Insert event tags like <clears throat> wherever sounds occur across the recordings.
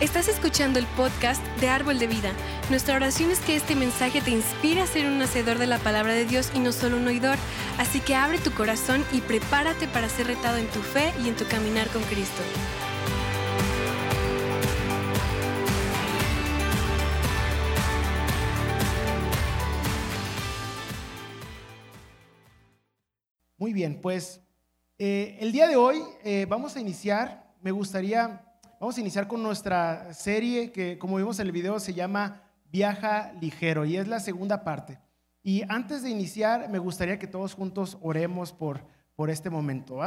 Estás escuchando el podcast de Árbol de Vida. Nuestra oración es que este mensaje te inspire a ser un hacedor de la palabra de Dios y no solo un oidor. Así que abre tu corazón y prepárate para ser retado en tu fe y en tu caminar con Cristo. Muy bien, pues eh, el día de hoy eh, vamos a iniciar, me gustaría Vamos a iniciar con nuestra serie que, como vimos en el video, se llama Viaja Ligero y es la segunda parte. Y antes de iniciar, me gustaría que todos juntos oremos por, por este momento.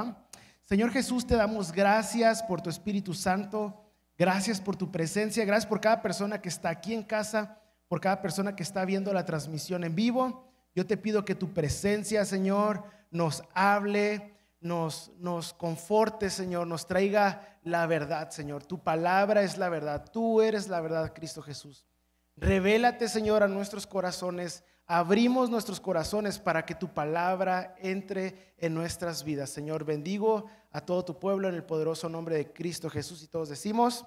Señor Jesús, te damos gracias por tu Espíritu Santo, gracias por tu presencia, gracias por cada persona que está aquí en casa, por cada persona que está viendo la transmisión en vivo. Yo te pido que tu presencia, Señor, nos hable, nos, nos conforte, Señor, nos traiga la verdad, Señor. Tu palabra es la verdad. Tú eres la verdad, Cristo Jesús. Revélate, Señor, a nuestros corazones. Abrimos nuestros corazones para que tu palabra entre en nuestras vidas. Señor, bendigo a todo tu pueblo en el poderoso nombre de Cristo Jesús y todos decimos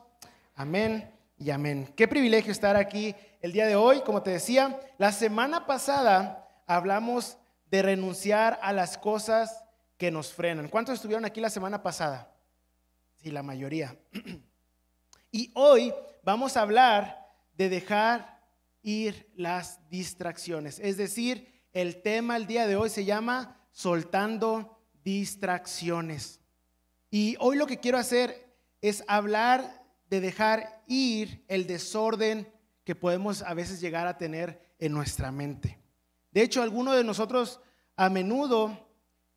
amén y amén. Qué privilegio estar aquí el día de hoy. Como te decía, la semana pasada hablamos de renunciar a las cosas que nos frenan. ¿Cuántos estuvieron aquí la semana pasada? Sí, la mayoría. <clears throat> Y hoy vamos a hablar de dejar ir las distracciones. Es decir, el tema el día de hoy se llama soltando distracciones. Y hoy lo que quiero hacer es hablar de dejar ir el desorden que podemos a veces llegar a tener en nuestra mente. De hecho, algunos de nosotros a menudo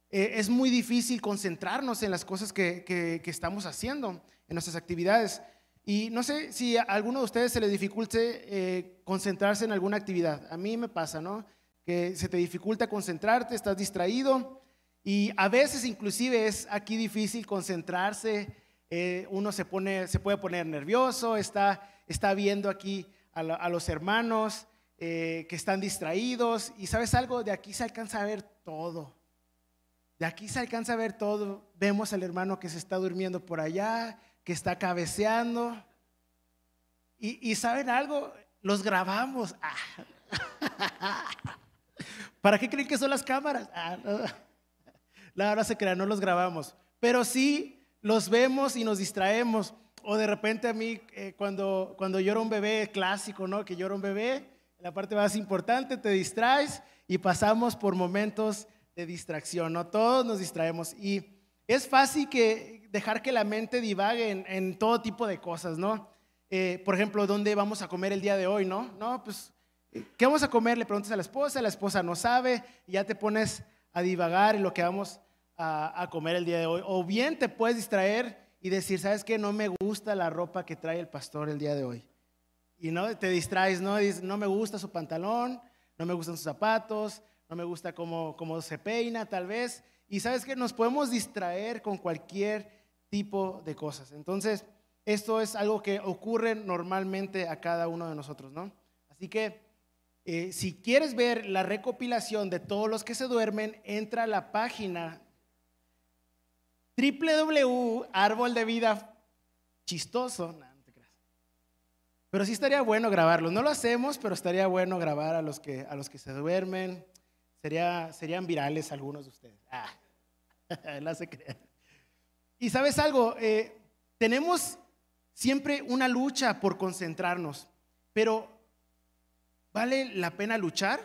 eh, es muy difícil concentrarnos en las cosas que, estamos haciendo, en nuestras actividades. Y no sé si a alguno de ustedes se le dificulte eh, concentrarse en alguna actividad. A mí me pasa, ¿no? Que se te dificulta concentrarte, estás distraído y a veces inclusive es aquí difícil concentrarse. Eh, uno se, pone, se puede poner nervioso, está, está viendo aquí a, los hermanos que están distraídos y sabes algo, de aquí se alcanza a ver todo. De aquí se alcanza a ver todo. Vemos al hermano que se está durmiendo por allá, que está cabeceando. Y, saben algo, los grabamos. Ah. <laughs> ¿Para qué creen que son las cámaras? Ah, La hora se crea, no los grabamos. Pero sí los vemos y nos distraemos. O de repente a mí, eh, cuando, cuando llora un bebé clásico, ¿no? Que llora un bebé, la parte más importante, te distraes y pasamos por momentos de distracción, ¿no? Todos nos distraemos y es fácil que dejar que la mente divague en, todo tipo de cosas, ¿no? Eh, por ejemplo, ¿dónde vamos a comer el día de hoy, no? No, pues, ¿qué vamos a comer? Le preguntas a la esposa, la esposa no sabe y ya te pones a divagar en lo que vamos a, a comer el día de hoy. O bien te puedes distraer y decir, ¿sabes qué? No me gusta la ropa que trae el pastor el día de hoy. Y no te distraes, ¿no? Dices, no me gusta su pantalón, no me gustan sus zapatos, no me gusta cómo, cómo se peina tal vez. Y sabes que nos podemos distraer con cualquier tipo de cosas. Entonces, esto es algo que ocurre normalmente a cada uno de nosotros, ¿no? Así que eh, si quieres ver la recopilación de todos los que se duermen, entra a la página www.árbol de vida chistoso. No. Pero sí estaría bueno grabarlo. No lo hacemos, pero estaría bueno grabar a los que, a los que se duermen, serían virales algunos de ustedes. Ah, <laughs> la se Y sabes algo, eh, tenemos siempre una lucha por concentrarnos, pero ¿vale la pena luchar?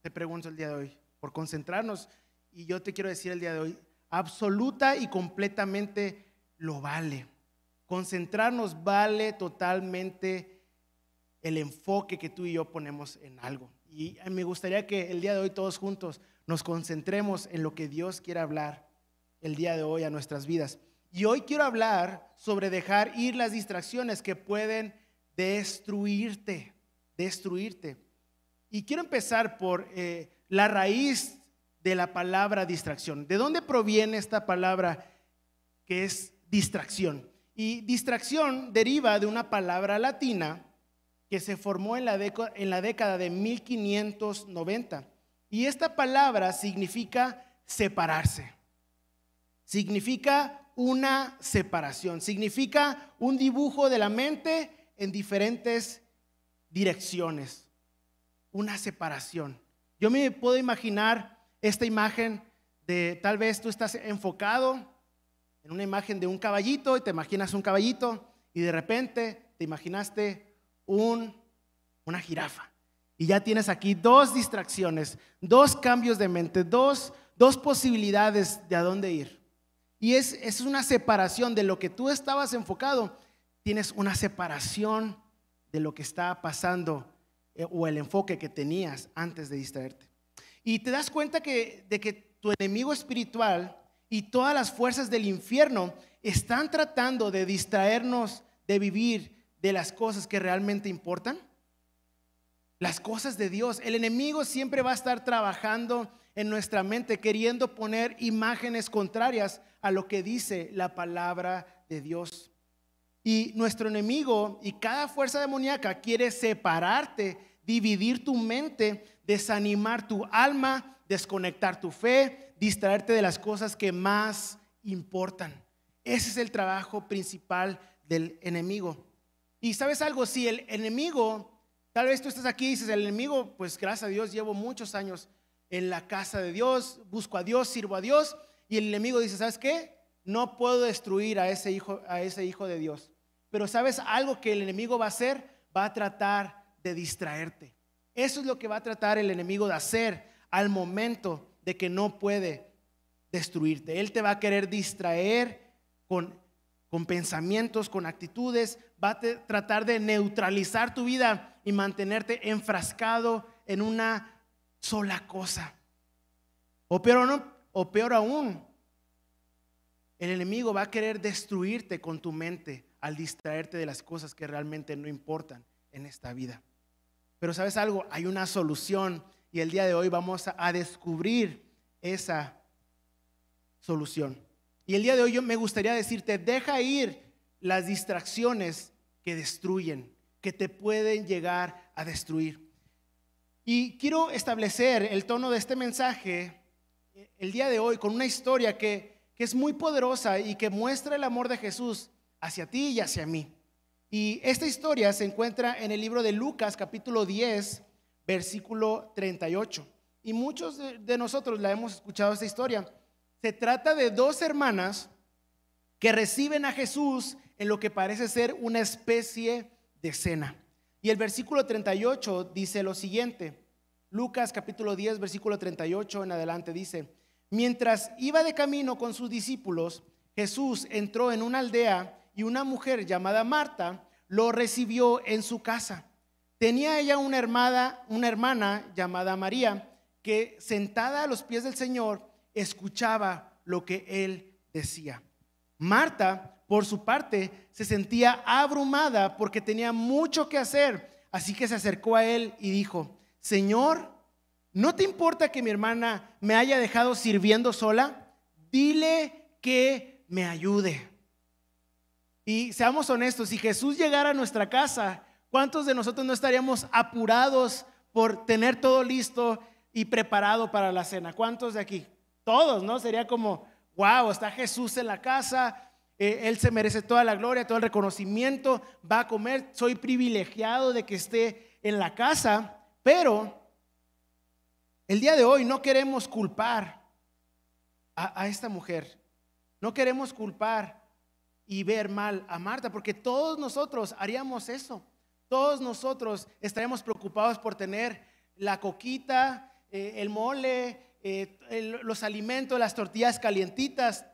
Te pregunto el día de hoy, por concentrarnos. Y yo te quiero decir el día de hoy, absoluta y completamente lo vale. Concentrarnos vale totalmente el enfoque que tú y yo ponemos en algo. Y me gustaría que el día de hoy todos juntos nos concentremos en lo que Dios quiere hablar el día de hoy a nuestras vidas. Y hoy quiero hablar sobre dejar ir las distracciones que pueden destruirte, destruirte. Y quiero empezar por eh, la raíz de la palabra distracción. ¿De dónde proviene esta palabra que es distracción? Y distracción deriva de una palabra latina que se formó en la, en la década de 1590. Y esta palabra significa separarse. Significa una separación. Significa un dibujo de la mente en diferentes direcciones, una separación. Yo me puedo imaginar esta imagen de tal vez tú estás enfocado en una imagen de un caballito y te imaginas un caballito y de repente te imaginaste un, una jirafa. Y ya tienes aquí dos distracciones, dos cambios de mente, dos, dos posibilidades de a dónde ir. Y es, es una separación de lo que tú estabas enfocado. Tienes una separación de lo que está pasando eh, o el enfoque que tenías antes de distraerte. Y te das cuenta que, de que tu enemigo espiritual y todas las fuerzas del infierno están tratando de distraernos de vivir de las cosas que realmente importan. Las cosas de Dios. El enemigo siempre va a estar trabajando en nuestra mente queriendo poner imágenes contrarias a lo que dice la palabra de Dios. Y nuestro enemigo y cada fuerza demoníaca quiere separarte, dividir tu mente, desanimar tu alma, desconectar tu fe, distraerte de las cosas que más importan. Ese es el trabajo principal del enemigo. Y sabes algo, si el enemigo, tal vez tú estás aquí y dices, el enemigo, pues gracias a Dios llevo muchos años en la casa de Dios, busco a Dios, sirvo a Dios, y el enemigo dice, ¿sabes qué? No puedo destruir a ese hijo, a ese hijo de Dios. Pero sabes algo que el enemigo va a hacer, va a tratar de distraerte. Eso es lo que va a tratar el enemigo de hacer al momento de que no puede destruirte. Él te va a querer distraer con, con pensamientos, con actitudes, va a tratar de neutralizar tu vida y mantenerte enfrascado en una sola cosa. O peor, no, o peor aún, el enemigo va a querer destruirte con tu mente al distraerte de las cosas que realmente no importan en esta vida. Pero sabes algo, hay una solución y el día de hoy vamos a, descubrir esa solución. Y el día de hoy yo me gustaría decirte, deja ir las distracciones que destruyen, que te pueden llegar a destruir. Y quiero establecer el tono de este mensaje el día de hoy con una historia que, que es muy poderosa y que muestra el amor de Jesús hacia ti y hacia mí. Y esta historia se encuentra en el libro de Lucas capítulo 10, versículo 38. Y muchos de, nosotros la hemos escuchado esta historia. Se trata de dos hermanas que reciben a Jesús en lo que parece ser una especie de cena. Y el versículo 38 dice lo siguiente. Lucas capítulo 10, versículo 38 en adelante dice, mientras iba de camino con sus discípulos, Jesús entró en una aldea y una mujer llamada Marta lo recibió en su casa. Tenía ella una hermana, una hermana llamada María que sentada a los pies del Señor escuchaba lo que él decía. Marta, por su parte, se sentía abrumada porque tenía mucho que hacer, así que se acercó a él y dijo, Señor, ¿no te importa que mi hermana me haya dejado sirviendo sola? Dile que me ayude. Y seamos honestos, si Jesús llegara a nuestra casa, ¿cuántos de nosotros no estaríamos apurados por tener todo listo y preparado para la cena? ¿Cuántos de aquí? Todos, ¿no? Sería como, wow, está Jesús en la casa, eh, Él se merece toda la gloria, todo el reconocimiento, va a comer, soy privilegiado de que esté en la casa, pero el día de hoy no queremos culpar a, esta mujer, no queremos culpar y ver mal a Marta, porque todos nosotros haríamos eso. Todos nosotros estaríamos preocupados por tener la coquita, eh, el mole, eh, los alimentos, las tortillas calientitas.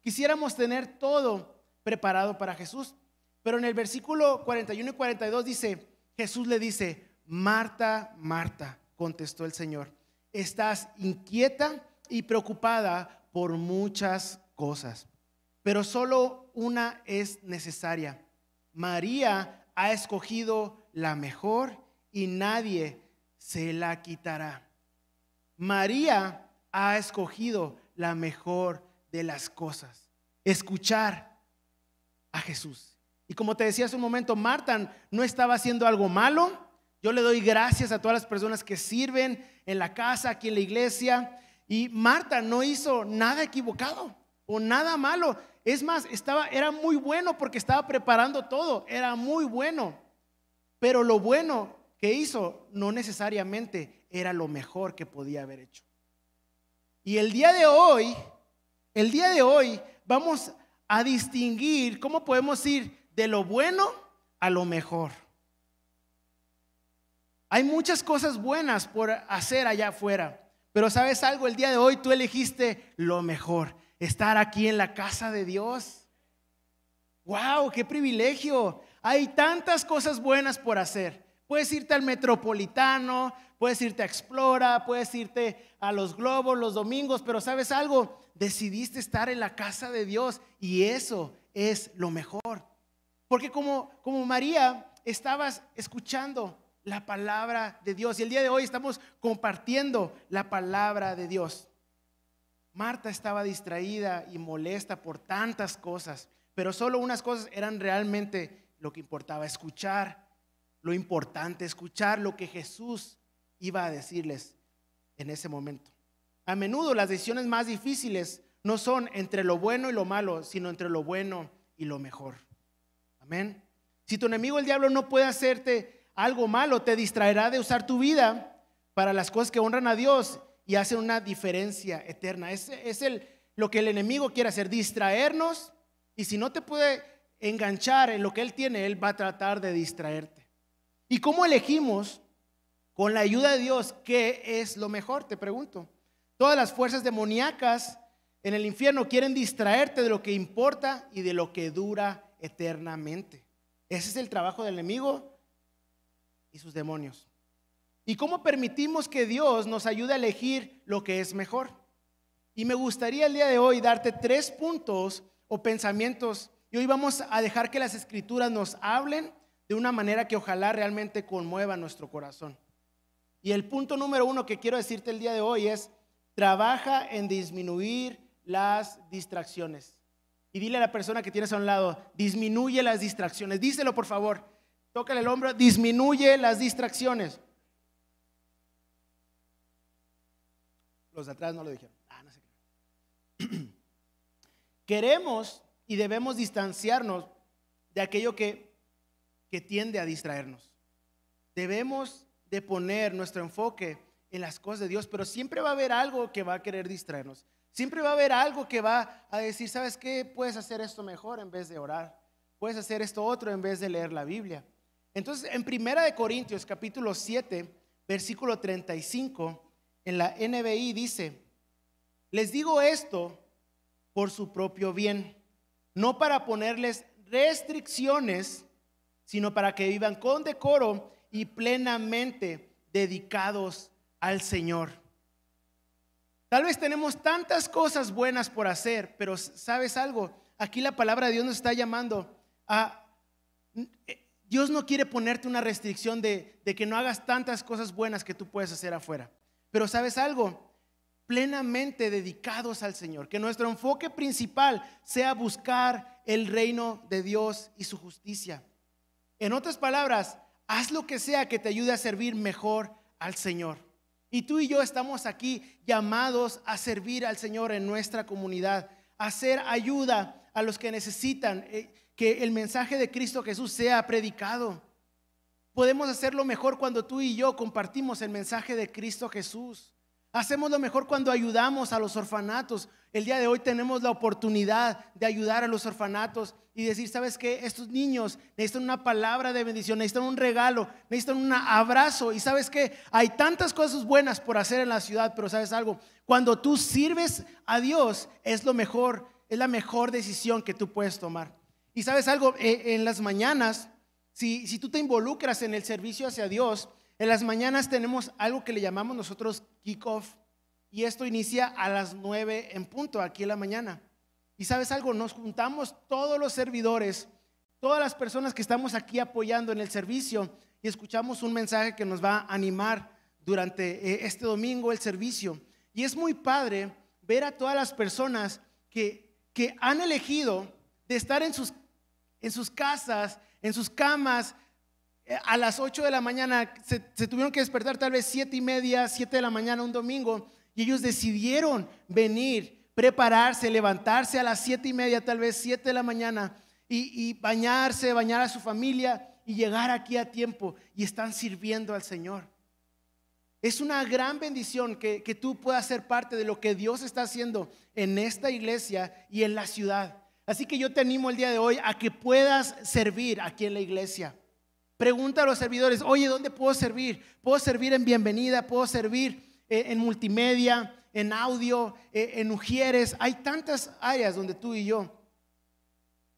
Quisiéramos tener todo preparado para Jesús. Pero en el versículo 41 y 42 dice, Jesús le dice, Marta, Marta, contestó el Señor, estás inquieta y preocupada por muchas cosas pero solo una es necesaria. María ha escogido la mejor y nadie se la quitará. María ha escogido la mejor de las cosas. Escuchar a Jesús. Y como te decía hace un momento, Marta no estaba haciendo algo malo. Yo le doy gracias a todas las personas que sirven en la casa, aquí en la iglesia. Y Marta no hizo nada equivocado o nada malo Es más, estaba, era muy bueno porque estaba preparando todo, era muy bueno. Pero lo bueno que hizo no necesariamente era lo mejor que podía haber hecho. Y el día de hoy, el día de hoy vamos a distinguir cómo podemos ir de lo bueno a lo mejor. Hay muchas cosas buenas por hacer allá afuera, pero sabes algo, el día de hoy tú elegiste lo mejor, estar aquí en la casa de Dios. ¡Wow! ¡Qué privilegio! Hay tantas cosas buenas por hacer. Puedes irte al metropolitano, puedes irte a Explora, puedes irte a los globos los domingos, pero sabes algo, decidiste estar en la casa de Dios y eso es lo mejor. Porque como, como María, estabas escuchando la palabra de Dios y el día de hoy estamos compartiendo la palabra de Dios. Marta estaba distraída y molesta por tantas cosas, pero solo unas cosas eran realmente lo que importaba, escuchar lo importante, escuchar lo que Jesús iba a decirles en ese momento. A menudo las decisiones más difíciles no son entre lo bueno y lo malo, sino entre lo bueno y lo mejor. Amén. Si tu enemigo el diablo no puede hacerte algo malo, te distraerá de usar tu vida para las cosas que honran a Dios y hacen una diferencia eterna. Es, es lo que el enemigo quiere hacer, distraernos. Y si no te puede enganchar en lo que él tiene, él va a tratar de distraerte. ¿Y cómo elegimos con la ayuda de Dios qué es lo mejor? Te pregunto. Todas las fuerzas demoníacas en el infierno quieren distraerte de lo que importa y de lo que dura eternamente. Ese es el trabajo del enemigo y sus demonios. ¿Y cómo permitimos que Dios nos ayude a elegir lo que es mejor? Y me gustaría el día de hoy darte tres puntos o pensamientos. Y hoy vamos a dejar que las escrituras nos hablen de una manera que ojalá realmente conmueva nuestro corazón. Y el punto número uno que quiero decirte el día de hoy es, trabaja en disminuir las distracciones. Y dile a la persona que tienes a un lado, disminuye las distracciones. Díselo por favor. Tócale el hombro, disminuye las distracciones. Los de atrás no lo dijeron. Ah, no sé <clears throat> Queremos y debemos distanciarnos de aquello que que tiende a distraernos. Debemos de poner nuestro enfoque en las cosas de Dios, pero siempre va a haber algo que va a querer distraernos. Siempre va a haber algo que va a decir, ¿sabes qué? Puedes hacer esto mejor en vez de orar. Puedes hacer esto otro en vez de leer la Biblia. Entonces, en Primera de Corintios, capítulo 7, versículo 35, en la NBI dice, les digo esto por su propio bien, no para ponerles restricciones sino para que vivan con decoro y plenamente dedicados al Señor. Tal vez tenemos tantas cosas buenas por hacer, pero ¿sabes algo? Aquí la palabra de Dios nos está llamando a... Dios no quiere ponerte una restricción de, de que no hagas tantas cosas buenas que tú puedes hacer afuera. Pero ¿sabes algo? Plenamente dedicados al Señor. Que nuestro enfoque principal sea buscar el reino de Dios y su justicia. En otras palabras, haz lo que sea que te ayude a servir mejor al Señor. Y tú y yo estamos aquí llamados a servir al Señor en nuestra comunidad, a hacer ayuda a los que necesitan eh, que el mensaje de Cristo Jesús sea predicado. Podemos hacerlo mejor cuando tú y yo compartimos el mensaje de Cristo Jesús. Hacemos lo mejor cuando ayudamos a los orfanatos. El día de hoy tenemos la oportunidad de ayudar a los orfanatos y decir, ¿sabes qué? Estos niños necesitan una palabra de bendición, necesitan un regalo, necesitan un abrazo. Y sabes qué? Hay tantas cosas buenas por hacer en la ciudad, pero ¿sabes algo? Cuando tú sirves a Dios es lo mejor, es la mejor decisión que tú puedes tomar. Y sabes algo, eh, en las mañanas, si, si tú te involucras en el servicio hacia Dios, en las mañanas tenemos algo que le llamamos nosotros kickoff y esto inicia a las 9 en punto, aquí en la mañana. Y sabes algo, nos juntamos todos los servidores, todas las personas que estamos aquí apoyando en el servicio y escuchamos un mensaje que nos va a animar durante eh, este domingo el servicio. Y es muy padre ver a todas las personas que, que han elegido de estar en sus, en sus casas, en sus camas, a las 8 de la mañana, se, tuvieron que despertar tal vez siete y media, 7 de la mañana un domingo, y ellos decidieron venir prepararse, levantarse a las siete y media, tal vez siete de la mañana, y, bañarse, bañar a su familia y llegar aquí a tiempo y están sirviendo al Señor. Es una gran bendición que, que, tú puedas ser parte de lo que Dios está haciendo en esta iglesia y en la ciudad. Así que yo te animo el día de hoy a que puedas servir aquí en la iglesia. Pregunta a los servidores, oye, ¿dónde puedo servir? ¿Puedo servir en bienvenida? ¿Puedo servir en multimedia? ¿En audio? Eh, ¿En Ujieres? Hay tantas áreas donde tú y yo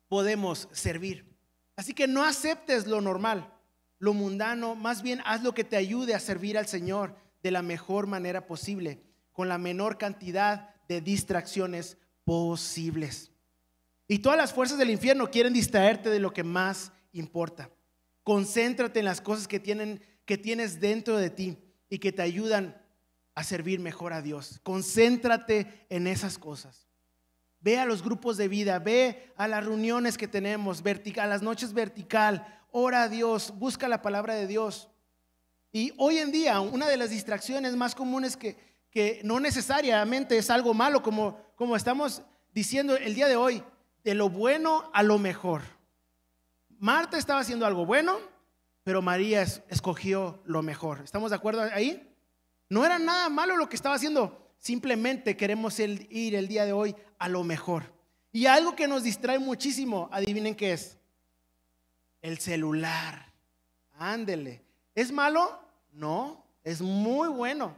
podemos servir. Así que no aceptes lo normal, lo mundano, más bien haz lo que te ayude a servir al Señor de la mejor manera posible, con la menor cantidad de distracciones posibles. Y todas las fuerzas del infierno quieren distraerte de lo que más importa. Concéntrate en las cosas que, tienen, que tienes dentro de ti y que te ayudan a servir mejor a Dios. Concéntrate en esas cosas. Ve a los grupos de vida, ve a las reuniones que tenemos, vertical, a las noches vertical, ora a Dios, busca la palabra de Dios. Y hoy en día, una de las distracciones más comunes que, que no necesariamente es algo malo, como, como estamos diciendo el día de hoy, de lo bueno a lo mejor. Marta estaba haciendo algo bueno, pero María escogió lo mejor. ¿Estamos de acuerdo ahí? No era nada malo lo que estaba haciendo. Simplemente queremos ir el día de hoy a lo mejor. Y algo que nos distrae muchísimo, adivinen qué es. El celular. Ándele. ¿Es malo? No, es muy bueno.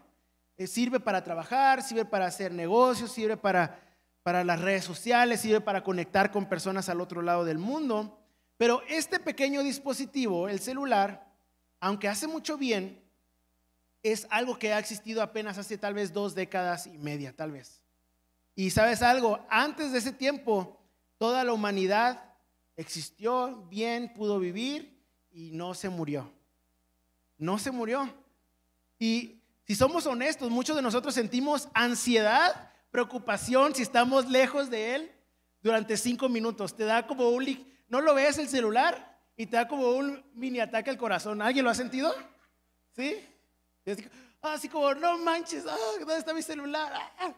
Eh, sirve para trabajar, sirve para hacer negocios, sirve para, para las redes sociales, sirve para conectar con personas al otro lado del mundo. Pero este pequeño dispositivo, el celular, aunque hace mucho bien, es algo que ha existido apenas hace tal vez dos décadas y media, tal vez. Y sabes algo, antes de ese tiempo, toda la humanidad existió bien, pudo vivir y no se murió. No se murió. Y si somos honestos, muchos de nosotros sentimos ansiedad, preocupación si estamos lejos de Él durante cinco minutos. Te da como un ¿No lo ves el celular? Y te da como un mini ataque al corazón. ¿Alguien lo ha sentido? ¿Sí? Así, como, no manches, ah, ¿dónde está mi celular? Ah,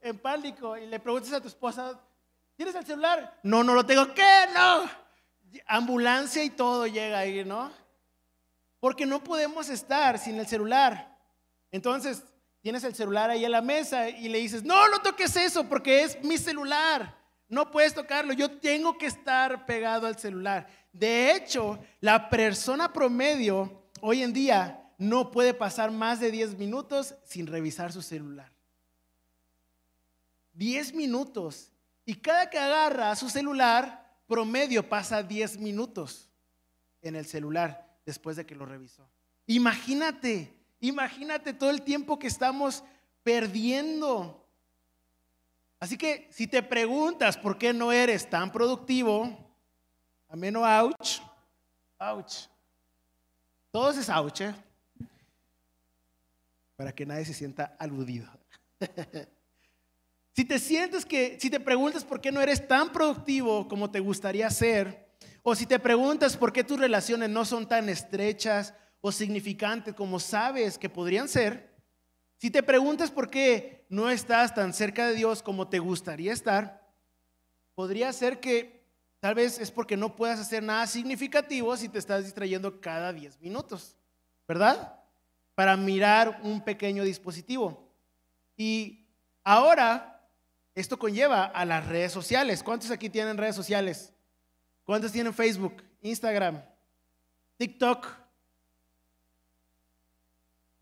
en pánico. Y le preguntas a tu esposa, ¿tienes el celular? No, no lo tengo. ¿Qué? No. Ambulancia y todo llega ahí, ¿no? Porque no podemos estar sin el celular. Entonces, tienes el celular ahí en la mesa y le dices, no, no toques eso porque es mi celular. No puedes tocarlo, yo tengo que estar pegado al celular. De hecho, la persona promedio hoy en día no puede pasar más de 10 minutos sin revisar su celular. 10 minutos. Y cada que agarra su celular, promedio pasa 10 minutos en el celular después de que lo revisó. Imagínate, imagínate todo el tiempo que estamos perdiendo Así que si te preguntas por qué no eres tan productivo, ameno ouch, ouch. Todos es ouch, ¿eh? Para que nadie se sienta aludido. <laughs> si te sientes que, si te preguntas por qué no eres tan productivo como te gustaría ser, o si te preguntas por qué tus relaciones no son tan estrechas o significantes como sabes que podrían ser, si te preguntas por qué no estás tan cerca de Dios como te gustaría estar, podría ser que tal vez es porque no puedas hacer nada significativo si te estás distrayendo cada 10 minutos, ¿verdad? Para mirar un pequeño dispositivo. Y ahora esto conlleva a las redes sociales. ¿Cuántos aquí tienen redes sociales? ¿Cuántos tienen Facebook, Instagram, TikTok?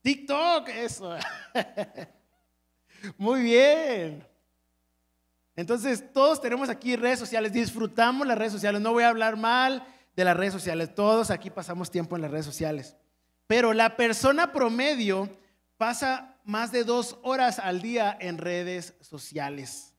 TikTok, eso. <laughs> Muy bien. Entonces, todos tenemos aquí redes sociales, disfrutamos las redes sociales. No voy a hablar mal de las redes sociales, todos aquí pasamos tiempo en las redes sociales. Pero la persona promedio pasa más de dos horas al día en redes sociales.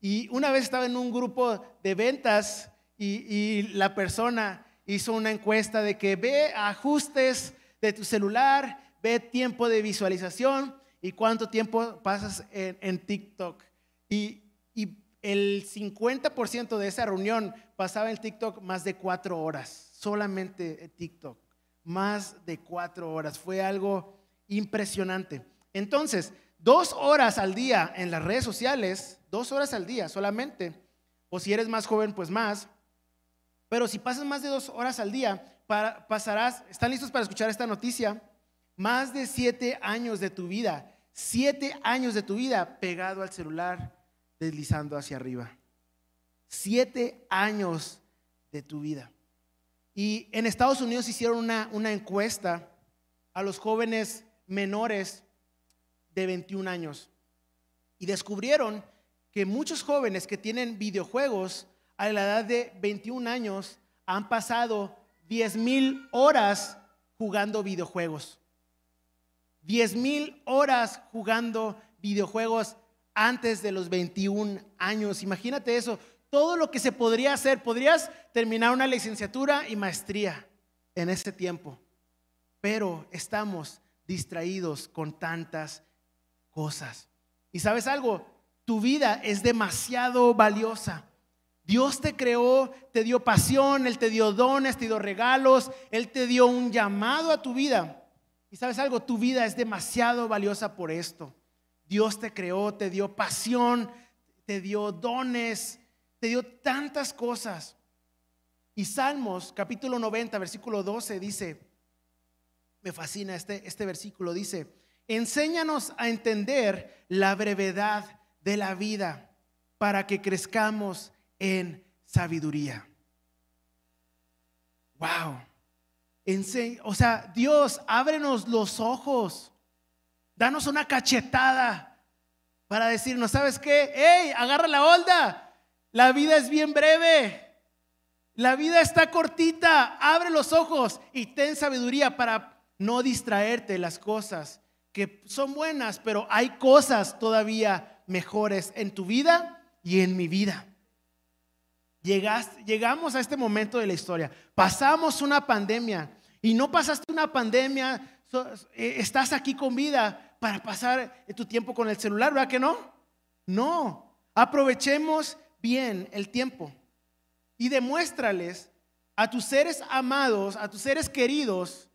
Y una vez estaba en un grupo de ventas y, la persona hizo una encuesta de que ve ajustes de tu celular ve tiempo de visualización y cuánto tiempo pasas en, TikTok. Y, y el 50% de esa reunión pasaba en TikTok más de cuatro horas, solamente en TikTok, más de cuatro horas. Fue algo impresionante. Entonces, dos horas al día en las redes sociales, dos horas al día solamente, o si eres más joven, pues más, pero si pasas más de dos horas al día, pasarás, ¿están listos para escuchar esta noticia? Más de siete años de tu vida, siete años de tu vida pegado al celular, deslizando hacia arriba. Siete años de tu vida. Y en Estados Unidos hicieron una, encuesta a los jóvenes menores de 21 años y descubrieron que muchos jóvenes que tienen videojuegos a la edad de 21 años han pasado 10 mil horas jugando videojuegos. 10 mil horas jugando videojuegos antes de los 21 años. Imagínate eso, todo lo que se podría hacer. Podrías terminar una licenciatura y maestría en ese tiempo, pero estamos distraídos con tantas cosas. Y sabes algo, tu vida es demasiado valiosa. Dios te creó, te dio pasión, Él te dio dones, te dio regalos, Él te dio un llamado a tu vida. Y sabes algo, tu vida es demasiado valiosa por esto. Dios te creó, te dio pasión, te dio dones, dio tantas cosas. Y Salmos capítulo 90, versículo 12 dice, me fascina este, este versículo, dice, enséñanos a entender la brevedad de la vida para que crezcamos en sabiduría. Wow. o sea, Dios, ábrenos los ojos. Danos una cachetada para decirnos, ¿sabes qué? ¡Ey, agarra la onda! La vida es bien breve. La vida está cortita. Abre los ojos y ten sabiduría para no distraerte de las cosas que son buenas, pero hay cosas todavía mejores en tu vida y en mi vida llegamos a este momento de la historia. Pasamos una pandemia y no pasaste una pandemia, eh, estás aquí con vida para pasar tu tiempo con el celular, ¿verdad que no? No, aprovechemos bien el tiempo y demuéstrales a tus seres amados, a tus seres queridos,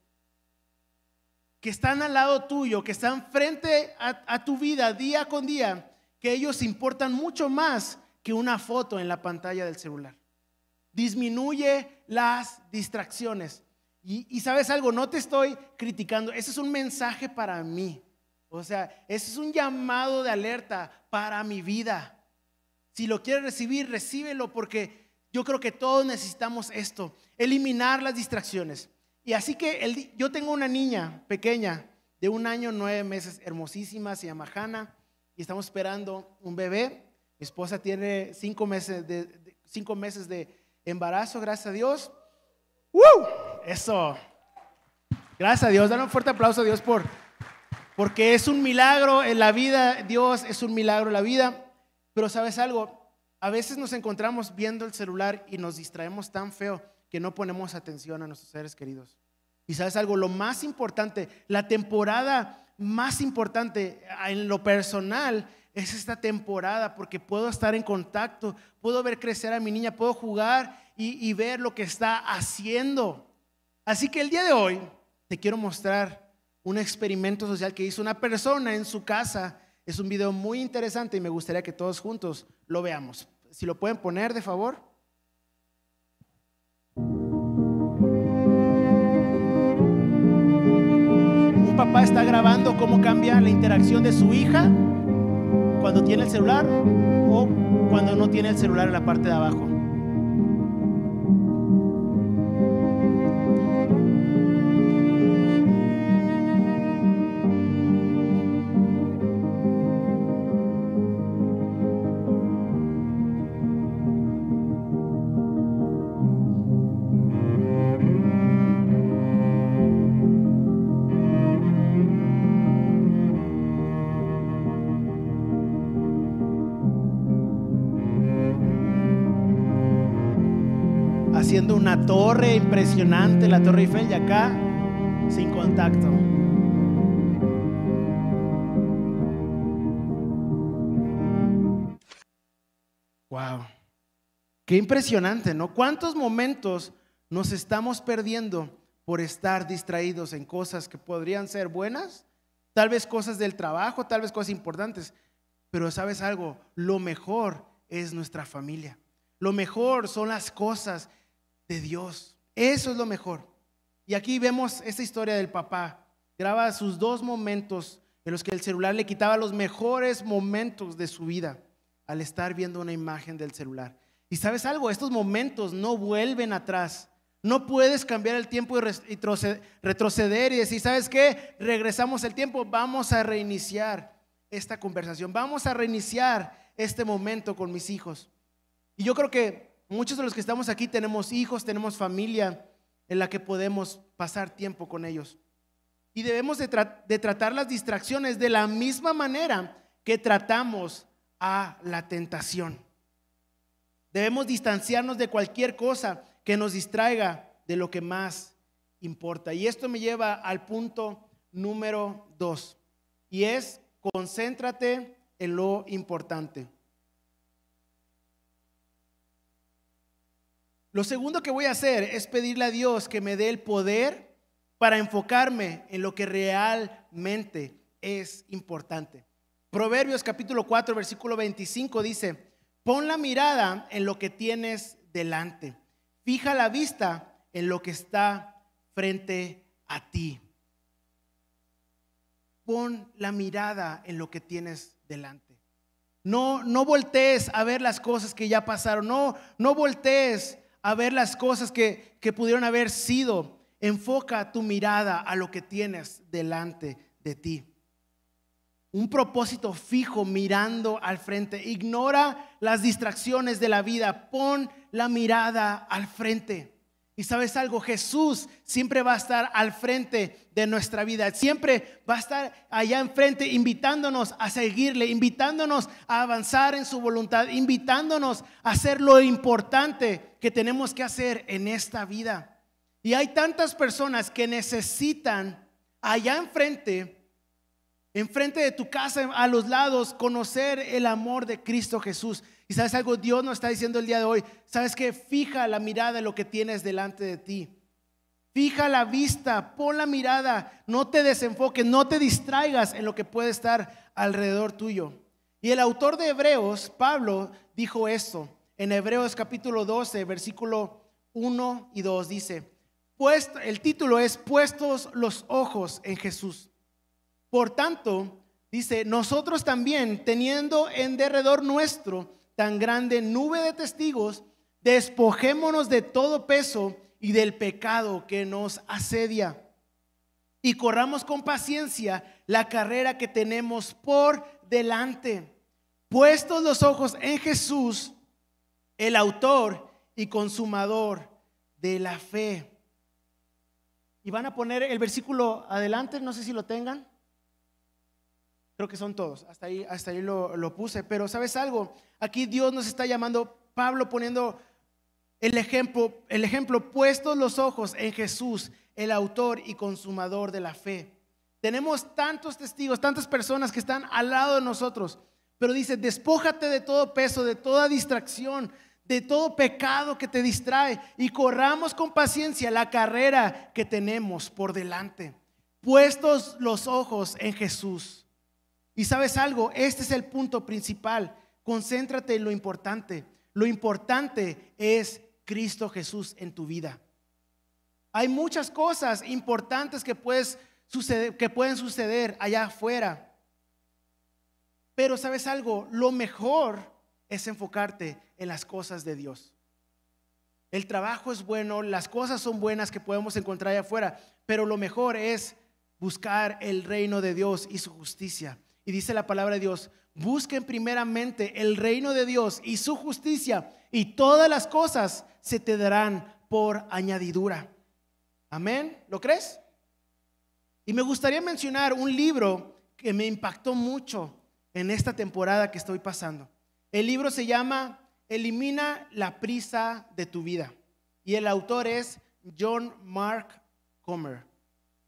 que están al lado tuyo, que están frente a, tu vida día con día, que ellos importan mucho más que una foto en la pantalla del celular. Disminuye las distracciones. Y, sabes algo, no te estoy criticando, ese es un mensaje para mí. O sea, ese es un llamado de alerta para mi vida. Si lo quieres recibir, recíbelo porque yo creo que todos necesitamos esto, eliminar las distracciones. Y así que yo tengo una niña pequeña de un año, nueve meses, hermosísima, se llama Hannah, y estamos esperando un bebé. Mi esposa tiene cinco meses de, cinco meses de embarazo, gracias a Dios. ¡Woo! Eso. Gracias a Dios. Dale un fuerte aplauso a Dios por, porque es un milagro en la vida. Dios es un milagro en la vida. Pero sabes algo, a veces nos encontramos viendo el celular y nos distraemos tan feo que no ponemos atención a nuestros seres queridos. Y sabes algo, lo más importante, la temporada más importante en lo personal es esta temporada porque puedo estar en contacto, puedo ver crecer a mi niña, puedo jugar y, ver lo que está haciendo. Así que el día de hoy te quiero mostrar un experimento social que hizo una persona en su casa. Es un video muy interesante y me gustaría que todos juntos lo veamos. Si lo pueden poner, de favor. Un papá está grabando cómo cambia la interacción de su hija cuando tiene el celular o cuando no tiene el celular en la parte de abajo. Torre impresionante, la Torre Eiffel, y acá sin contacto. Wow. Qué impresionante, ¿no? ¿Cuántos momentos nos estamos perdiendo por estar distraídos en cosas que podrían ser buenas tal vez cosas del trabajo, tal vez cosas importantes, pero sabes algo, lo mejor es nuestra familia. Lo mejor son las cosas de Dios. Eso es lo mejor. Y aquí vemos esta historia del papá. Graba sus dos momentos en los que el celular le quitaba los mejores momentos de su vida al estar viendo una imagen del celular. Y sabes algo, estos momentos no vuelven atrás. No puedes cambiar el tiempo y retroceder y decir, ¿sabes qué? Regresamos el tiempo, vamos a reiniciar esta conversación, vamos a reiniciar este momento con mis hijos. Y yo creo que muchos de los que estamos aquí tenemos hijos, tenemos familia en la que podemos pasar tiempo con ellos. Y debemos de, tratar las distracciones de la misma manera que tratamos a la tentación. Debemos distanciarnos de cualquier cosa que nos distraiga de lo que más importa. Y esto me lleva al punto número dos, y es concéntrate en lo importante. Lo segundo que voy a hacer es pedirle a Dios que me dé el poder para enfocarme en lo que realmente es importante. Proverbios capítulo 4, versículo 25 dice, pon la mirada en lo que tienes delante Fija la vista en lo que está frente a ti. Pon la mirada en lo que tienes delante. No, no voltees a ver las cosas que ya pasaron. No, no voltees a ver las cosas que, que pudieron haber sido. Enfoca tu mirada a lo que tienes delante de ti un propósito fijo mirando al frente. Ignora las distracciones de la vida. Pon la mirada al frente. Y sabes algo, Jesús siempre va a estar al frente de nuestra vida. Siempre va a estar allá enfrente invitándonos a seguirle, invitándonos a avanzar en su voluntad, invitándonos a hacer lo importante que tenemos que hacer en esta vida. Y hay tantas personas que necesitan allá enfrente enfrente de tu casa, a los lados, conocer el amor de Cristo Jesús. Y sabes algo, Dios nos está diciendo el día de hoy, sabes que fija la mirada en lo que tienes delante de ti. Fija la vista, pon la mirada, no te desenfoques, no te distraigas en lo que puede estar alrededor tuyo. Y el autor de Hebreos, Pablo, dijo esto en Hebreos capítulo 12, versículo 1 y 2, dice, el título es Puestos los ojos en Jesús por tanto, dice, nosotros también, teniendo en derredor nuestro tan grande nube de testigos, despojémonos de todo peso y del pecado que nos asedia. Y corramos con paciencia la carrera que tenemos por delante. Puestos los ojos en Jesús, el autor y consumador de la fe. Y van a poner el versículo adelante, no sé si lo tengan. Creo que son todos. Hasta ahí, hasta ahí lo, lo puse. Pero ¿sabes algo? Aquí Dios nos está llamando, Pablo poniendo el ejemplo, el ejemplo, puestos los ojos en Jesús, el autor y consumador de la fe. Tenemos tantos testigos, tantas personas que están al lado de nosotros, pero dice, despójate de todo peso, de toda distracción, de todo pecado que te distrae y corramos con paciencia la carrera que tenemos por delante. Puestos los ojos en Jesús. Y sabes algo, este es el punto principal. Concéntrate en lo importante. Lo importante es Cristo Jesús en tu vida. Hay muchas cosas importantes que, puedes suceder, que pueden suceder allá afuera. Pero sabes algo, lo mejor es enfocarte en las cosas de Dios. El trabajo es bueno, las cosas son buenas que podemos encontrar allá afuera, pero lo mejor es buscar el reino de Dios y su justicia. Y dice la palabra de Dios, busquen primeramente el reino de Dios y su justicia y todas las cosas se te darán por añadidura. Amén, ¿lo crees? Y me gustaría mencionar un libro que me impactó mucho en esta temporada que estoy pasando. El libro se llama Elimina la prisa de tu vida y el autor es John Mark Comer.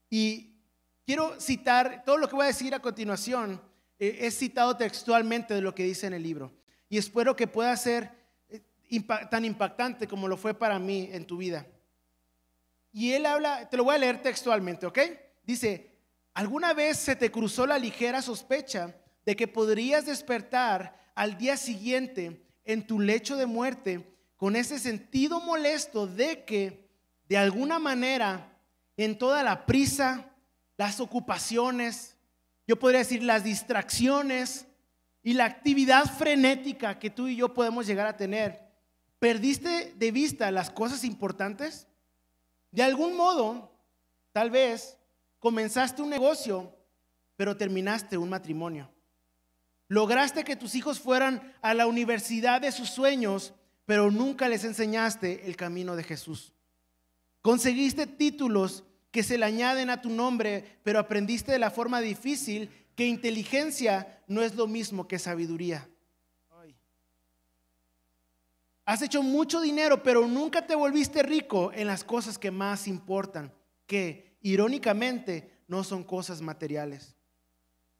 Y Quiero citar, todo lo que voy a decir a continuación eh, es citado textualmente de lo que dice en el libro. Y espero que pueda ser eh, tan impactante como lo fue para mí en tu vida. Y él habla, te lo voy a leer textualmente, ¿ok? Dice, ¿alguna vez se te cruzó la ligera sospecha de que podrías despertar al día siguiente en tu lecho de muerte con ese sentido molesto de que de alguna manera en toda la prisa, las ocupaciones, yo podría decir las distracciones y la actividad frenética que tú y yo podemos llegar a tener, perdiste de vista las cosas importantes? De algún modo, tal vez comenzaste un negocio, pero terminaste un matrimonio. Lograste que tus hijos fueran a la universidad de sus sueños, pero nunca les enseñaste el camino de Jesús. Conseguiste títulos que se le añaden a tu nombre, pero aprendiste de la forma difícil que inteligencia no es lo mismo que sabiduría. Has hecho mucho dinero, pero nunca te volviste rico en las cosas que más importan, que irónicamente no son cosas materiales.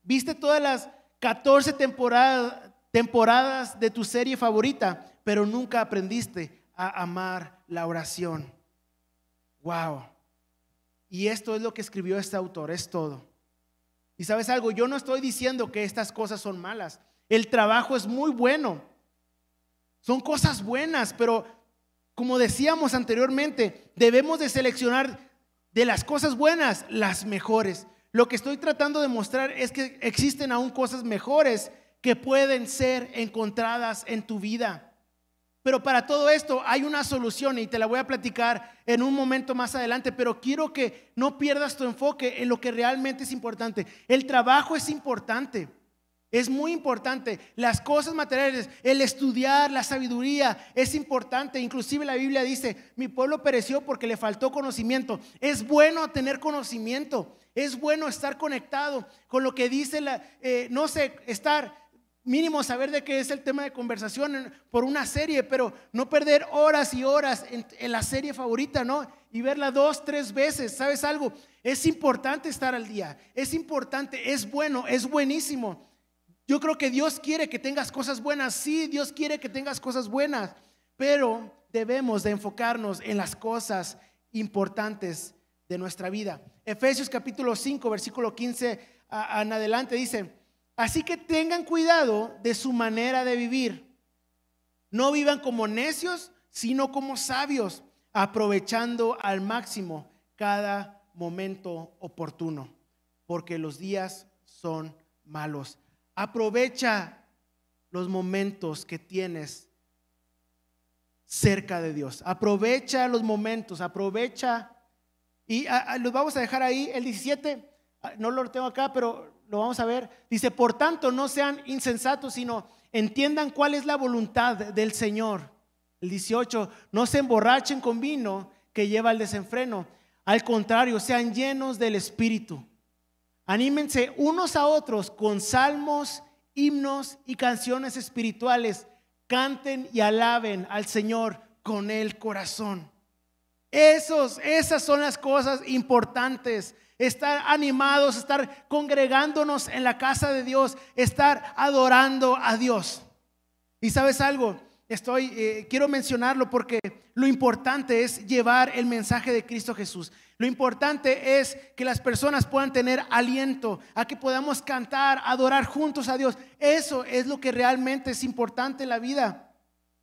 Viste todas las 14 temporadas de tu serie favorita, pero nunca aprendiste a amar la oración. Wow. Y esto es lo que escribió este autor, es todo. Y sabes algo, yo no estoy diciendo que estas cosas son malas. El trabajo es muy bueno. Son cosas buenas, pero como decíamos anteriormente, debemos de seleccionar de las cosas buenas las mejores. Lo que estoy tratando de mostrar es que existen aún cosas mejores que pueden ser encontradas en tu vida. Pero para todo esto hay una solución y te la voy a platicar en un momento más adelante, pero quiero que no pierdas tu enfoque en lo que realmente es importante. El trabajo es importante, es muy importante. Las cosas materiales, el estudiar, la sabiduría es importante. Inclusive la Biblia dice, mi pueblo pereció porque le faltó conocimiento. Es bueno tener conocimiento, es bueno estar conectado con lo que dice la, eh, no sé, estar mínimo saber de qué es el tema de conversación por una serie, pero no perder horas y horas en, la serie favorita, ¿no? Y verla dos, tres veces, ¿sabes algo? Es importante estar al día, es importante, es bueno, es buenísimo. Yo creo que Dios quiere que tengas cosas buenas, sí, Dios quiere que tengas cosas buenas, pero debemos de enfocarnos en las cosas importantes de nuestra vida. Efesios capítulo 5, versículo 15 en adelante dice, Así que tengan cuidado de su manera de vivir. No vivan como necios, sino como sabios, aprovechando al máximo cada momento oportuno, porque los días son malos. Aprovecha los momentos que tienes cerca de Dios. Aprovecha los momentos, aprovecha. Y los vamos a dejar ahí, el 17, no lo tengo acá, pero lo vamos a ver. Dice, por tanto, no sean insensatos, sino entiendan cuál es la voluntad del Señor. El 18, no se emborrachen con vino que lleva al desenfreno. Al contrario, sean llenos del Espíritu. Anímense unos a otros con salmos, himnos y canciones espirituales. Canten y alaben al Señor con el corazón. Esos, esas son las cosas importantes estar animados, estar congregándonos en la casa de Dios, estar adorando a Dios. Y sabes algo, estoy eh, quiero mencionarlo porque lo importante es llevar el mensaje de Cristo Jesús. Lo importante es que las personas puedan tener aliento, a que podamos cantar, adorar juntos a Dios. Eso es lo que realmente es importante en la vida.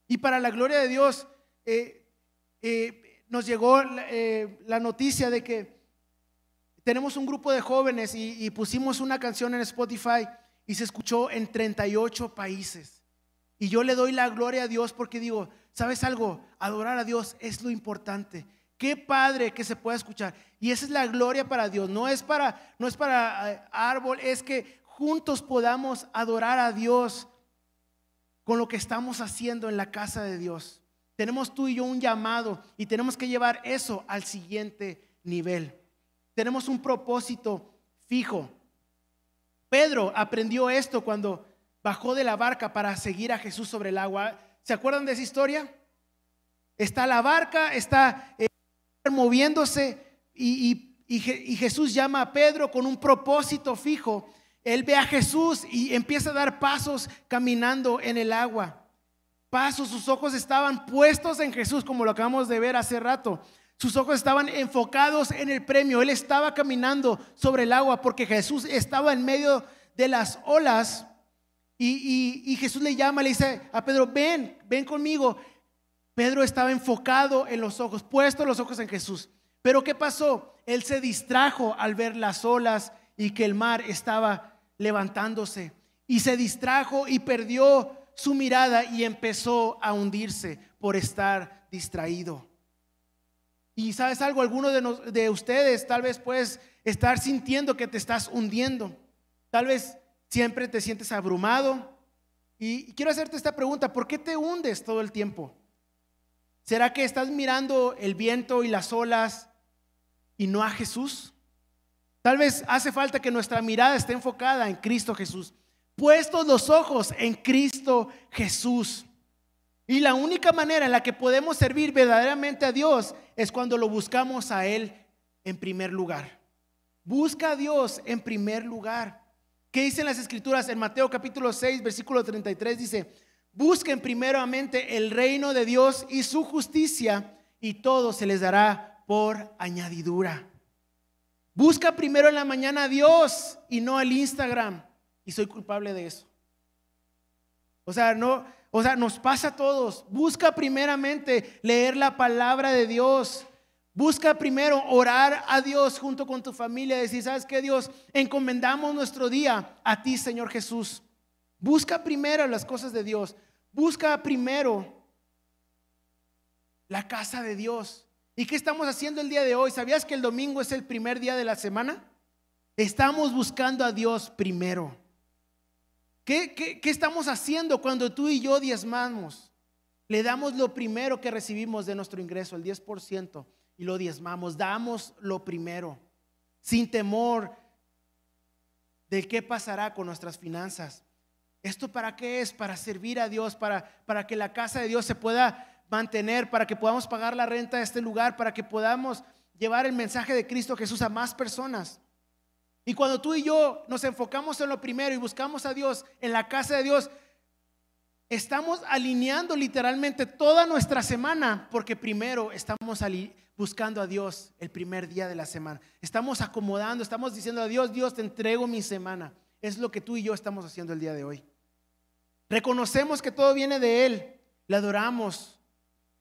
Y para la gloria de Dios, eh, eh, nos llegó la noticia de que tenemos un grupo de jóvenes y, pusimos una canción en Spotify y se escuchó en 38 países. Y yo le doy la gloria a Dios porque digo, ¿sabes algo? Adorar a Dios es lo importante. Qué padre que se pueda escuchar. Y esa es la gloria para Dios. No es para, no es para eh, árbol, es que juntos podamos adorar a Dios con lo que estamos haciendo en la casa de Dios. Tenemos tú y yo un llamado y tenemos que llevar eso al siguiente nivel tenemos un propósito fijo. Pedro aprendió esto cuando bajó de la barca para seguir a Jesús sobre el agua. ¿Se acuerdan de esa historia? Está la barca, está eh, moviéndose y, Jesús llama a Pedro con un propósito fijo. Él ve a Jesús y empieza a dar pasos caminando en el agua. Pasos, sus ojos estaban puestos en Jesús, como lo acabamos de ver hace rato. Sus ojos estaban enfocados en el premio. Él estaba caminando sobre el agua porque Jesús estaba en medio de las olas. Y, Jesús le llama, le dice a Pedro, ven, ven conmigo. Pedro estaba enfocado en los ojos, puesto los ojos en Jesús. Pero ¿qué pasó? Él se distrajo al ver las olas y que el mar estaba levantándose. Y se distrajo y perdió su mirada y empezó a hundirse por estar distraído. Y sabes algo, alguno de, de, ustedes tal vez puedes estar sintiendo que te estás hundiendo. Tal vez siempre te sientes abrumado. Y quiero hacerte esta pregunta, ¿por qué te hundes todo el tiempo? ¿Será que estás mirando el viento y las olas y no a Jesús? Tal vez hace falta que nuestra mirada esté enfocada en Cristo Jesús. Puestos los ojos en Cristo Jesús. Y la única manera en la que podemos servir verdaderamente a Dios es cuando lo buscamos a Él en primer lugar. Busca a Dios en primer lugar. ¿Qué dicen las escrituras en Mateo capítulo 6, versículo 33? Dice, Busquen primeramente el reino de Dios y su justicia y todo se les dará por añadidura. Busca primero en la mañana a Dios y no al Instagram. Y soy culpable de eso. O sea, no, o sea, nos pasa a todos. Busca primeramente leer la palabra de Dios. Busca primero orar a Dios junto con tu familia. Decir, ¿sabes qué, Dios? Encomendamos nuestro día a ti, Señor Jesús. Busca primero las cosas de Dios. Busca primero la casa de Dios. ¿Y qué estamos haciendo el día de hoy? ¿Sabías que el domingo es el primer día de la semana? Estamos buscando a Dios primero. ¿Qué, qué, estamos haciendo cuando tú y yo diezmamos? Le damos lo primero que recibimos de nuestro ingreso, el 10%, y lo diezmamos. Damos lo primero, sin temor de qué pasará con nuestras finanzas. ¿Esto para qué es? Para servir a Dios, para, para que la casa de Dios se pueda mantener, para que podamos pagar la renta de este lugar, para que podamos llevar el mensaje de Cristo Jesús a más personas. Y cuando tú y yo nos enfocamos en lo primero y buscamos a Dios en la casa de Dios, estamos alineando literalmente toda nuestra semana porque primero estamos buscando a Dios el primer día de la semana. Estamos acomodando, estamos diciendo a Dios, Dios te entrego mi semana. Es lo que tú y yo estamos haciendo el día de hoy. Reconocemos que todo viene de Él. Le adoramos.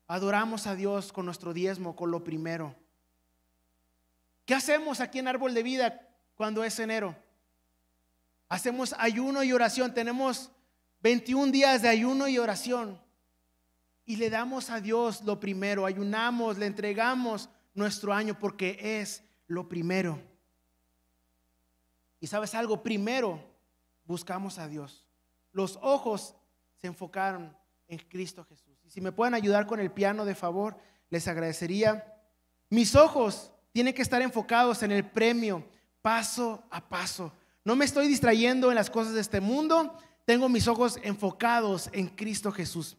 Adoramos a Dios con nuestro diezmo, con lo primero. ¿Qué hacemos aquí en Árbol de Vida cuando es enero? Hacemos ayuno y oración. Tenemos 21 días de ayuno y oración. Y le damos a Dios lo primero. Ayunamos, le entregamos nuestro año porque es lo primero. Y sabes algo, primero buscamos a Dios. Los ojos se enfocaron en Cristo Jesús. Y si me pueden ayudar con el piano, de favor, les agradecería. Mis ojos tienen que estar enfocados en el premio, paso a paso. No me estoy distrayendo en las cosas de este mundo, tengo mis ojos enfocados en Cristo Jesús.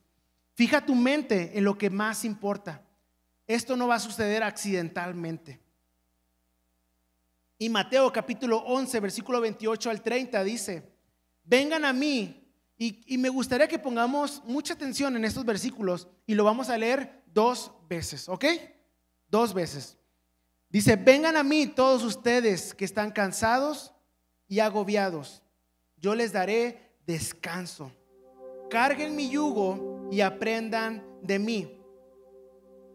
Fija tu mente en lo que más importa. Esto no va a suceder accidentalmente. Y Mateo capítulo 11, versículo 28 al 30 dice, vengan a mí. Y, me gustaría que pongamos mucha atención en estos versículos y lo vamos a leer dos veces, ¿ok? Dos veces. Dice, vengan a mí todos ustedes que están cansados y agobiados. Yo les daré descanso. Carguen mi yugo y aprendan de mí,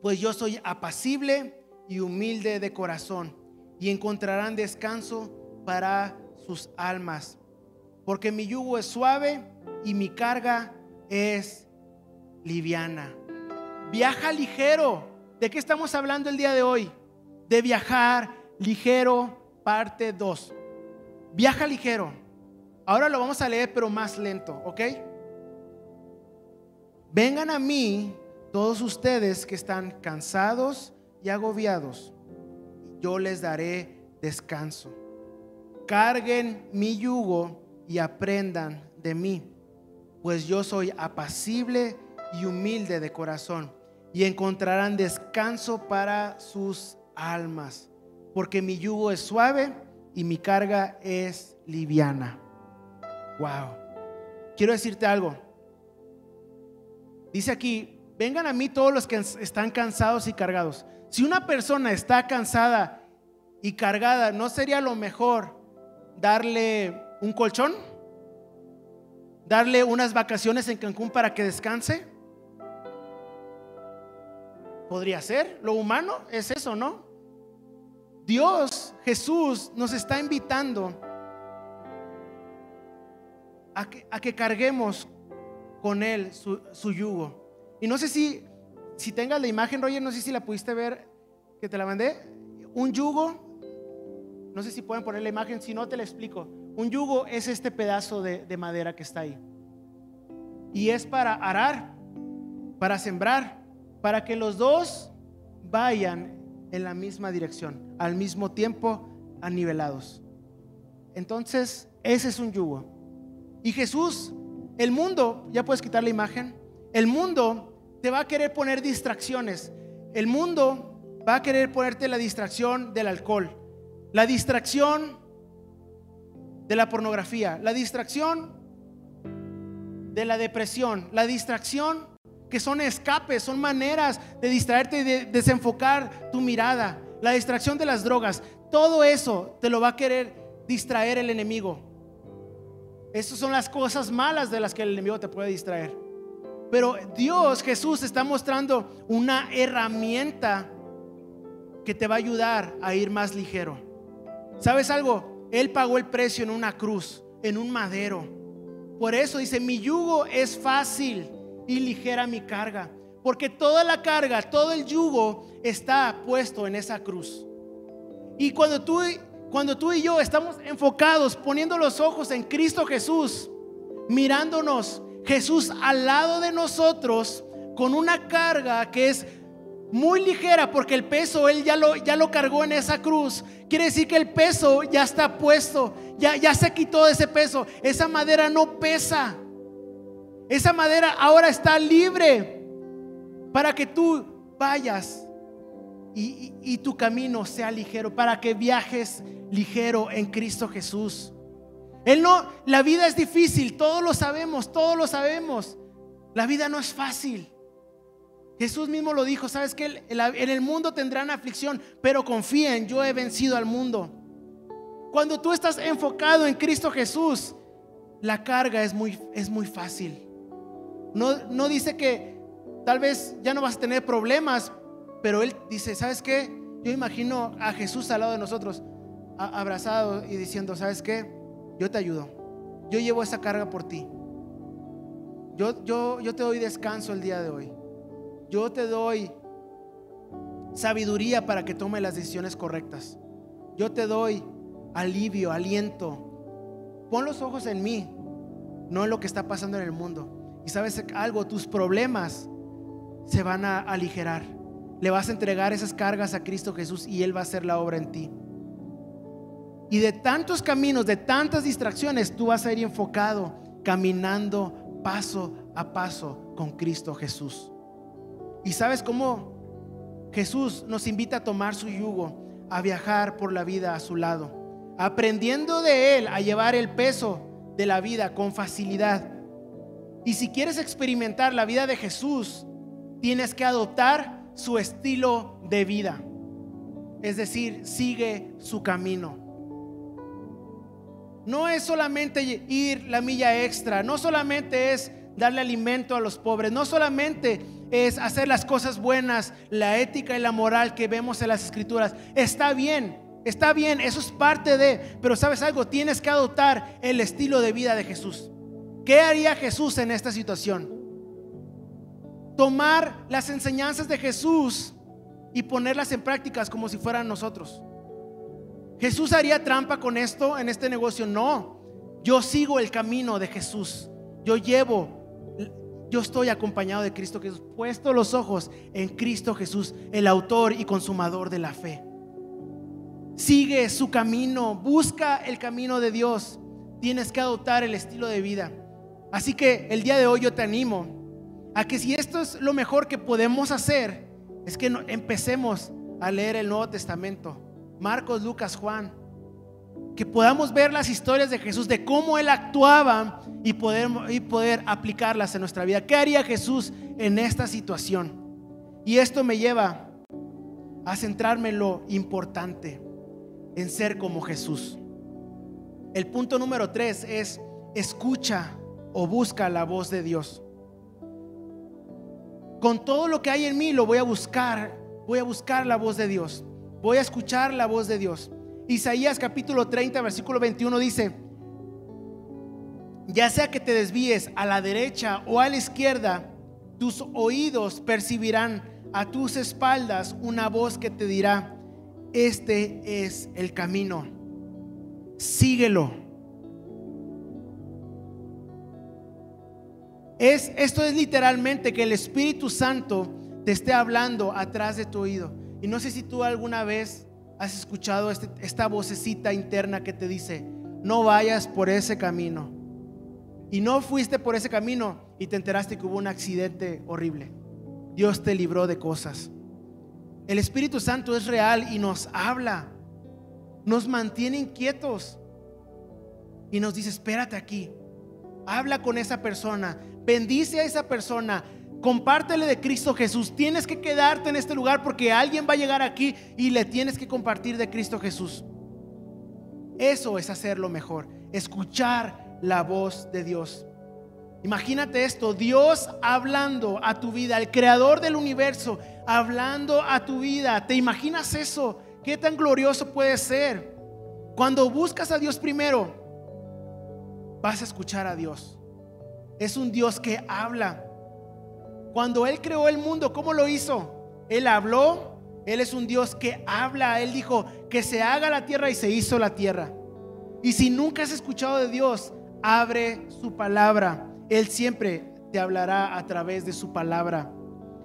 pues yo soy apacible y humilde de corazón y encontrarán descanso para sus almas. Porque mi yugo es suave y mi carga es liviana. Viaja ligero. ¿De qué estamos hablando el día de hoy? De viajar ligero, parte 2. Viaja ligero. Ahora lo vamos a leer, pero más lento, ¿ok? Vengan a mí todos ustedes que están cansados y agobiados yo les daré descanso. Carguen mi yugo y aprendan de mí, pues yo soy apacible y humilde de corazón, y encontrarán descanso para sus almas, porque mi yugo es suave y mi carga es liviana. Wow. Quiero decirte algo. Dice aquí, vengan a mí todos los que están cansados y cargados. Si una persona está cansada y cargada, ¿no sería lo mejor darle un colchón? ¿Darle unas vacaciones en Cancún para que descanse? Podría ser, lo humano es eso, ¿no? Dios, Jesús, nos está invitando a que, carguemos con Él su, yugo. Y no sé si, si tengas la imagen, Roger, no sé si la pudiste ver, que te la mandé. Un yugo, no sé si pueden poner la imagen, si no te la explico. Un yugo es este pedazo de, de madera que está ahí. Y es para arar, para sembrar para que los dos vayan en la misma dirección, al mismo tiempo anivelados. Entonces, ese es un yugo. Y Jesús, el mundo, ya puedes quitar la imagen, el mundo te va a querer poner distracciones. El mundo va a querer ponerte la distracción del alcohol, la distracción de la pornografía, la distracción de la depresión, la distracción que son escapes, son maneras de distraerte y de desenfocar tu mirada. La distracción de las drogas, todo eso te lo va a querer distraer el enemigo. Esas son las cosas malas de las que el enemigo te puede distraer. Pero Dios, Jesús, está mostrando una herramienta que te va a ayudar a ir más ligero. ¿Sabes algo? Él pagó el precio en una cruz, en un madero. Por eso dice, mi yugo es fácil y ligera mi carga. Porque toda la carga, todo el yugo está puesto en esa cruz. Y cuando tú, cuando tú y yo estamos enfocados, poniendo los ojos en Cristo Jesús, mirándonos Jesús al lado de nosotros, con una carga que es muy ligera, porque el peso Él ya lo, ya lo cargó en esa cruz. Quiere decir que el peso ya está puesto, ya, ya se quitó de ese peso. Esa madera no pesa. Esa madera ahora está libre para que tú vayas y, tu camino sea ligero, para que viajes ligero en Cristo Jesús. Él no, la vida es difícil, todos lo sabemos, todos lo sabemos. La vida no es fácil. Jesús mismo lo dijo, sabes que en el mundo tendrán aflicción, pero confíen, yo he vencido al mundo. Cuando tú estás enfocado en Cristo Jesús, la carga es muy, es muy fácil. No, dice que tal vez ya no vas a tener problemas, pero Él dice, ¿sabes qué? Yo imagino a Jesús al lado de nosotros, abrazado y diciendo, ¿sabes qué? Yo te ayudo. Yo llevo esa carga por ti. Yo, yo, yo te doy descanso el día de hoy. Yo te doy sabiduría para que tome las decisiones correctas. Yo te doy alivio, aliento. Pon los ojos en mí, no en lo que está pasando en el mundo. Y sabes algo, tus problemas se van a aligerar. Le vas a entregar esas cargas a Cristo Jesús y Él va a hacer la obra en ti. Y de tantos caminos, de tantas distracciones, tú vas a ir enfocado, caminando paso a paso con Cristo Jesús. Y sabes cómo Jesús nos invita a tomar su yugo, a viajar por la vida a su lado, aprendiendo de Él a llevar el peso de la vida con facilidad y si quieres experimentar la vida de Jesús, tienes que adoptar su estilo de vida. Es decir, sigue su camino. No es solamente ir la milla extra, no solamente es darle alimento a los pobres, no solamente es hacer las cosas buenas, la ética y la moral que vemos en las escrituras. Está bien, está bien, eso es parte de, pero sabes algo, tienes que adoptar el estilo de vida de Jesús. ¿Qué haría Jesús en esta situación? Tomar las enseñanzas de Jesús y ponerlas en prácticas como si fueran nosotros. ¿Jesús haría trampa con esto en este negocio? No. Yo sigo el camino de Jesús. Yo llevo, yo estoy acompañado de Cristo Jesús, puesto los ojos en Cristo Jesús, el autor y consumador de la fe. Sigue su camino, busca el camino de Dios. Tienes que adoptar el estilo de vida. Así que el día de hoy yo te animo a que si esto es lo mejor que podemos hacer, es que empecemos a leer el Nuevo Testamento, Marcos, Lucas, Juan, que podamos ver las historias de Jesús, de cómo Él actuaba y poder, y poder aplicarlas en nuestra vida. ¿Qué haría Jesús en esta situación. Y esto me lleva a centrarme en lo importante, en ser como Jesús. El punto número tres es escucha o busca la voz de Dios. Con todo lo que hay en mí lo voy a buscar, voy a buscar la voz de Dios. Voy a escuchar la voz de Dios. Isaías capítulo 30, versículo 21 dice, ya sea que te desvíes a la derecha o a la izquierda, tus oídos percibirán a tus espaldas una voz que te dirá, este es el camino, síguelo. Es, esto es literalmente que el Espíritu Santo te esté hablando atrás de tu oído. Y no sé si tú alguna vez has escuchado este, esta vocecita interna que te dice, no vayas por ese camino. Y no fuiste por ese camino y te enteraste que hubo un accidente horrible. Dios te libró de cosas. El Espíritu Santo es real y nos habla. Nos mantiene inquietos. Y nos dice, espérate aquí. Habla con esa persona. Bendice a esa persona. Compártele de Cristo Jesús. Tienes que quedarte en este lugar porque alguien va a llegar aquí y le tienes que compartir de Cristo Jesús. Eso es hacerlo mejor. Escuchar la voz de Dios. Imagínate esto, Dios hablando a tu vida, el creador del universo, hablando a tu vida. ¿Te imaginas eso? ¿Qué tan glorioso puede ser? Cuando buscas a Dios primero, vas a escuchar a Dios. Es un Dios que habla. Cuando Él creó el mundo, ¿cómo lo hizo? Él habló. Él es un Dios que habla. Él dijo que se haga la tierra y se hizo la tierra. Y si nunca has escuchado de Dios, abre su palabra. Él siempre te hablará a través de su palabra.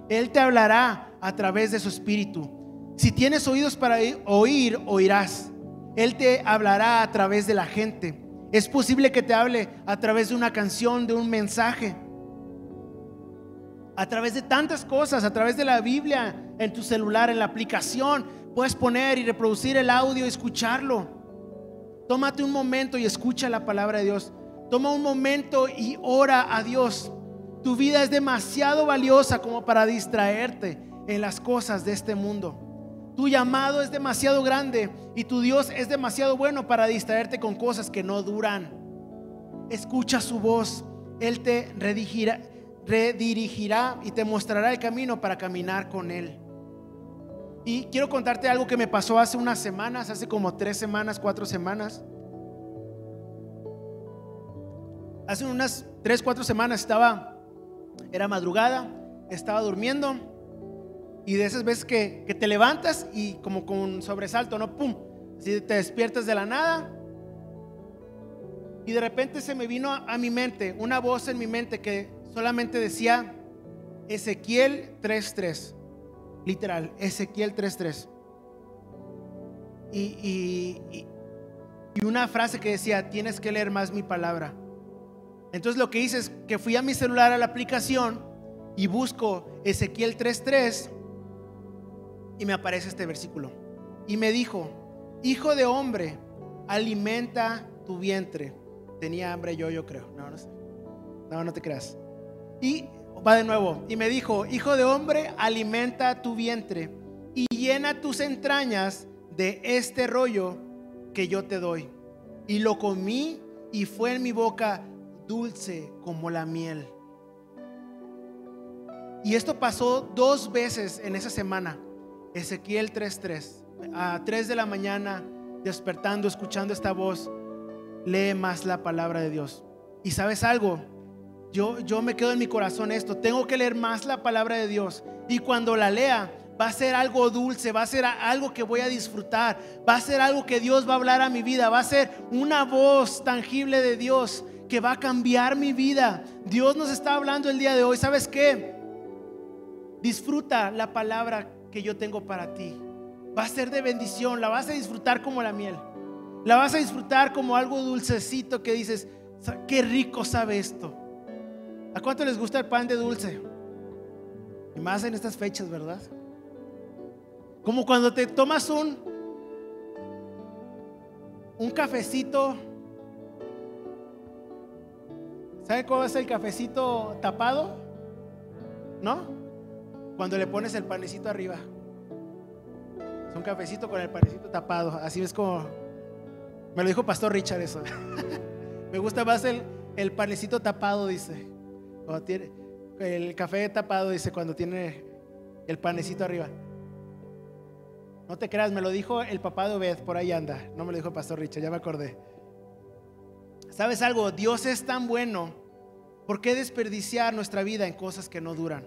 Él te hablará a través de su espíritu. Si tienes oídos para oír, oirás. Él te hablará a través de la gente. Es posible que te hable a través de una canción, de un mensaje a través de tantas cosas, a través de la Biblia, en tu celular, en la aplicación, puedes poner y reproducir el audio y escucharlo. Tómate un momento y escucha la palabra de Dios. Toma un momento y ora a Dios. Tu vida es demasiado valiosa como para distraerte en las cosas de este mundo. Tu llamado es demasiado grande y tu Dios es demasiado bueno para distraerte con cosas que no duran. Escucha su voz. Él te redirigirá, y te mostrará el camino para caminar con Él. Y quiero contarte algo que me pasó hace unas semanas, hace como tres semanas, cuatro semanas. Hace unas tres, cuatro semanas estaba, era madrugada, estaba durmiendo y de esas veces que, que te levantas y como con sobresalto, ¿no? ¡Pum! Así te despiertas de la nada y de repente se me vino a mi mente, una voz en mi mente que solamente decía Ezequiel 3.3. Literal, Ezequiel 3.3. Y, y, y, una frase que decía, tienes que leer más mi palabra. Entonces lo que hice es que fui a mi celular a la aplicación y busco Ezequiel 3.3 y me aparece este versículo. Y me dijo, hijo de hombre, alimenta tu vientre. Tenía hambre yo, yo creo. No, no sé. No, no te creas. Y va de nuevo. Y me dijo, hijo de hombre, alimenta tu vientre y llena tus entrañas de este rollo que yo te doy. Y lo comí y fue en mi boca dulce como la miel. Y esto pasó dos veces en esa semana. Ezequiel 3:3. A 3 de la mañana, despertando, escuchando esta voz, lee más la palabra de Dios. Y sabes algo, yo, yo me quedo en mi corazón esto. Tengo que leer más la palabra de Dios. Y cuando la lea, va a ser algo dulce, va a ser algo que voy a disfrutar, va a ser algo que Dios va a hablar a mi vida, va a ser una voz tangible de Dios que va a cambiar mi vida. Dios nos está hablando el día de hoy. ¿Sabes qué? Disfruta la palabra que yo tengo para ti. Va a ser de bendición, la vas a disfrutar como la miel. La vas a disfrutar como algo dulcecito que dices, qué rico sabe esto. ¿A cuánto les gusta el pan de dulce? Y más en estas fechas, ¿verdad? Como cuando te tomas un un cafecito. ¿Sabe cómo es el cafecito tapado? ¿no? Cuando le pones el panecito arriba. Es un cafecito con el panecito tapado. Así es como... Me lo dijo Pastor Richard eso. <laughs> Me gusta más el, el panecito tapado, dice. Cuando tiene, el café tapado, dice, cuando tiene el panecito arriba. No te creas, me lo dijo el papá de Obed, por ahí anda. No me lo dijo el pastor Richard, ya me acordé. ¿Sabes algo? Dios es tan bueno. ¿Por qué desperdiciar nuestra vida en cosas que no duran?